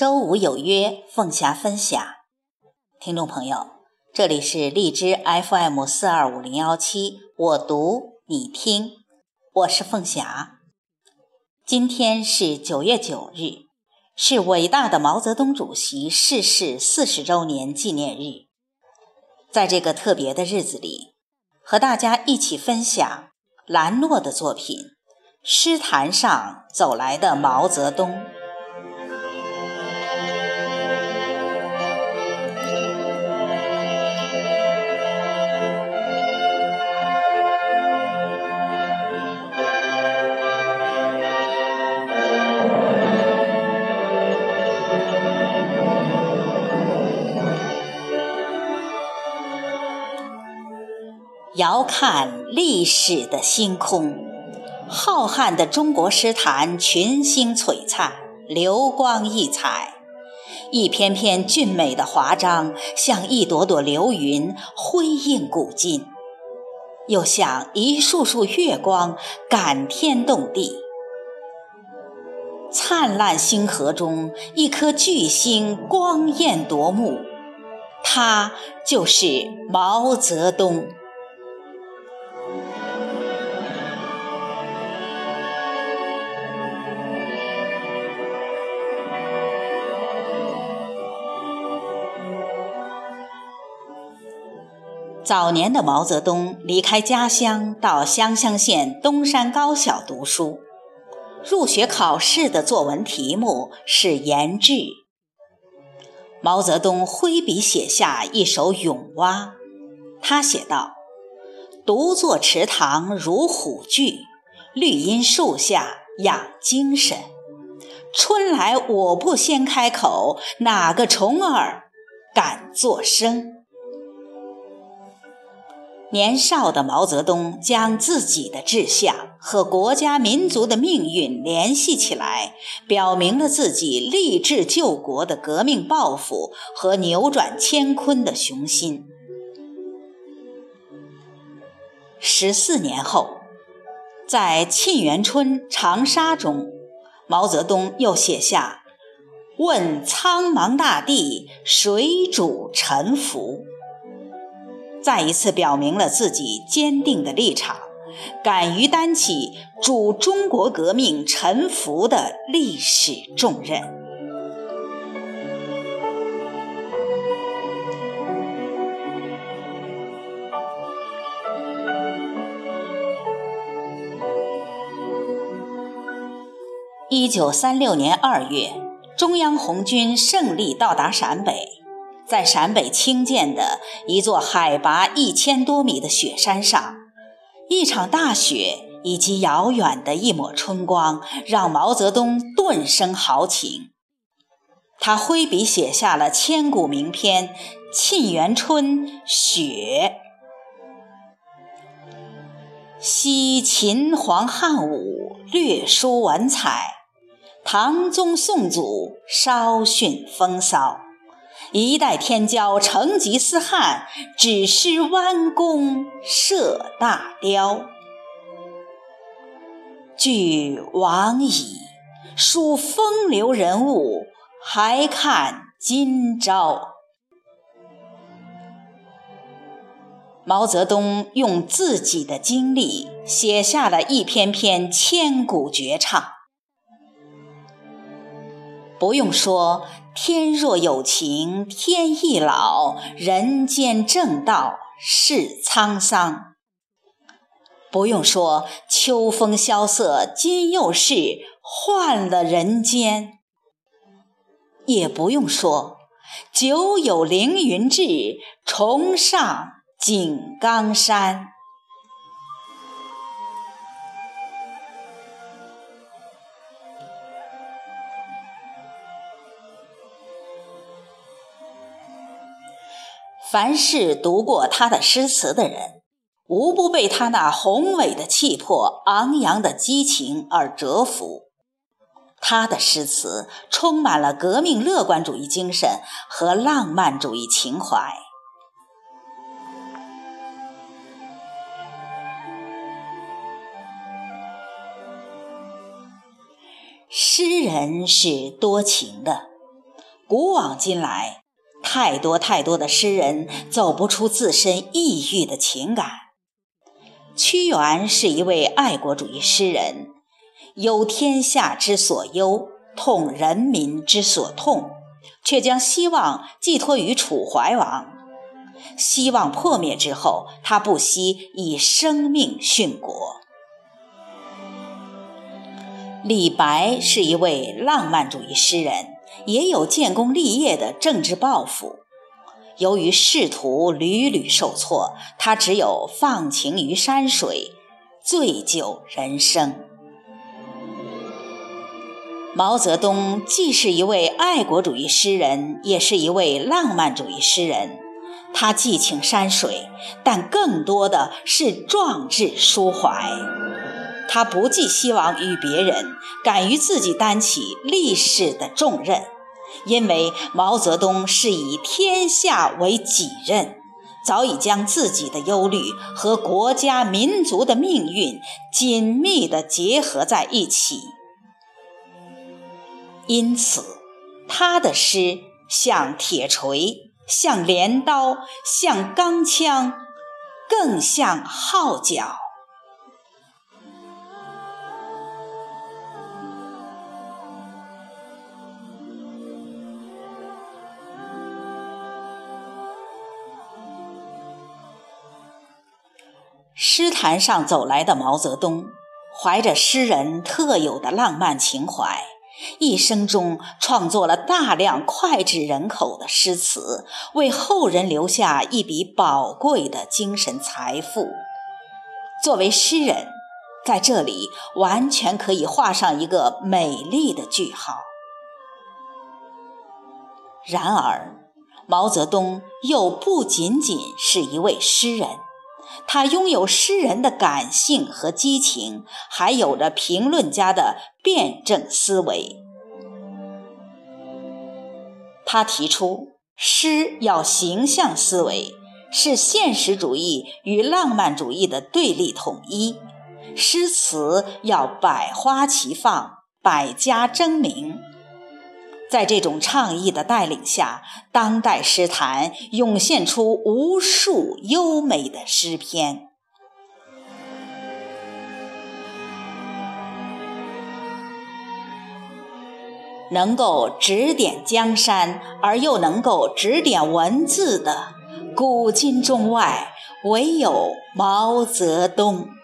周五有约，凤霞分享。听众朋友，这里是荔枝 FM 四二五零幺七，我读你听，我是凤霞。今天是九月九日，是伟大的毛泽东主席逝世四十周年纪念日。在这个特别的日子里，和大家一起分享兰诺的作品《诗坛上走来的毛泽东》。遥看历史的星空，浩瀚的中国诗坛群星璀璨，流光溢彩。一篇篇俊美的华章，像一朵朵流云，辉映古今；又像一束束月光，感天动地。灿烂星河中，一颗巨星光艳夺目，他就是毛泽东。早年的毛泽东离开家乡，到湘乡县东山高小读书。入学考试的作文题目是言志。毛泽东挥笔写下一首咏蛙，他写道：“独坐池塘如虎踞，绿荫树下养精神。春来我不先开口，哪个虫儿敢作声？”年少的毛泽东将自己的志向和国家民族的命运联系起来，表明了自己立志救国的革命抱负和扭转乾坤的雄心。十四年后，在《沁园春·长沙》中，毛泽东又写下：“问苍茫大地，谁主沉浮？”再一次表明了自己坚定的立场，敢于担起主中国革命沉浮的历史重任。一九三六年二月，中央红军胜利到达陕北。在陕北清涧的一座海拔一千多米的雪山上，一场大雪以及遥远的一抹春光，让毛泽东顿生豪情。他挥笔写下了千古名篇《沁园春·雪》：惜秦皇汉武，略输文采；唐宗宋祖，稍逊风骚。一代天骄成吉思汗，只识弯弓射大雕。俱往矣，数风流人物，还看今朝。毛泽东用自己的经历写下了一篇篇千古绝唱。不用说，天若有情天亦老，人间正道是沧桑。不用说，秋风萧瑟今又是，换了人间。也不用说，久有凌云志，重上井冈山。凡是读过他的诗词的人，无不被他那宏伟的气魄、昂扬的激情而折服。他的诗词充满了革命乐观主义精神和浪漫主义情怀。诗人是多情的。古往今来，太多太多的诗人走不出自身抑郁的情感。屈原是一位爱国主义诗人，忧天下之所忧，痛人民之所痛，却将希望寄托于楚怀王。希望破灭之后，他不惜以生命殉国。李白是一位浪漫主义诗人，也有建功立业的政治抱负。由于仕途屡屡受挫，他只有放情于山水，醉酒人生。毛泽东既是一位爱国主义诗人，也是一位浪漫主义诗人。他寄情山水，但更多的是壮志抒怀。他不寄希望于别人，敢于自己担起历史的重任，因为毛泽东是以天下为己任，早已将自己的忧虑和国家民族的命运紧密地结合在一起。因此，他的诗像铁锤，像镰刀，像钢枪，更像号角。诗坛上走来的毛泽东，怀着诗人特有的浪漫情怀，一生中创作了大量脍炙人口的诗词，为后人留下一笔宝贵的精神财富。作为诗人，在这里完全可以画上一个美丽的句号。然而，毛泽东又不仅仅是一位诗人。他拥有诗人的感性和激情，还有着评论家的辩证思维。他提出，诗要形象思维，是现实主义与浪漫主义的对立统一。诗词要百花齐放，百家争鸣。在这种倡议的带领下，当代诗坛涌现出无数优美的诗篇，能够指点江山而又能够指点文字的，古今中外唯有毛泽东。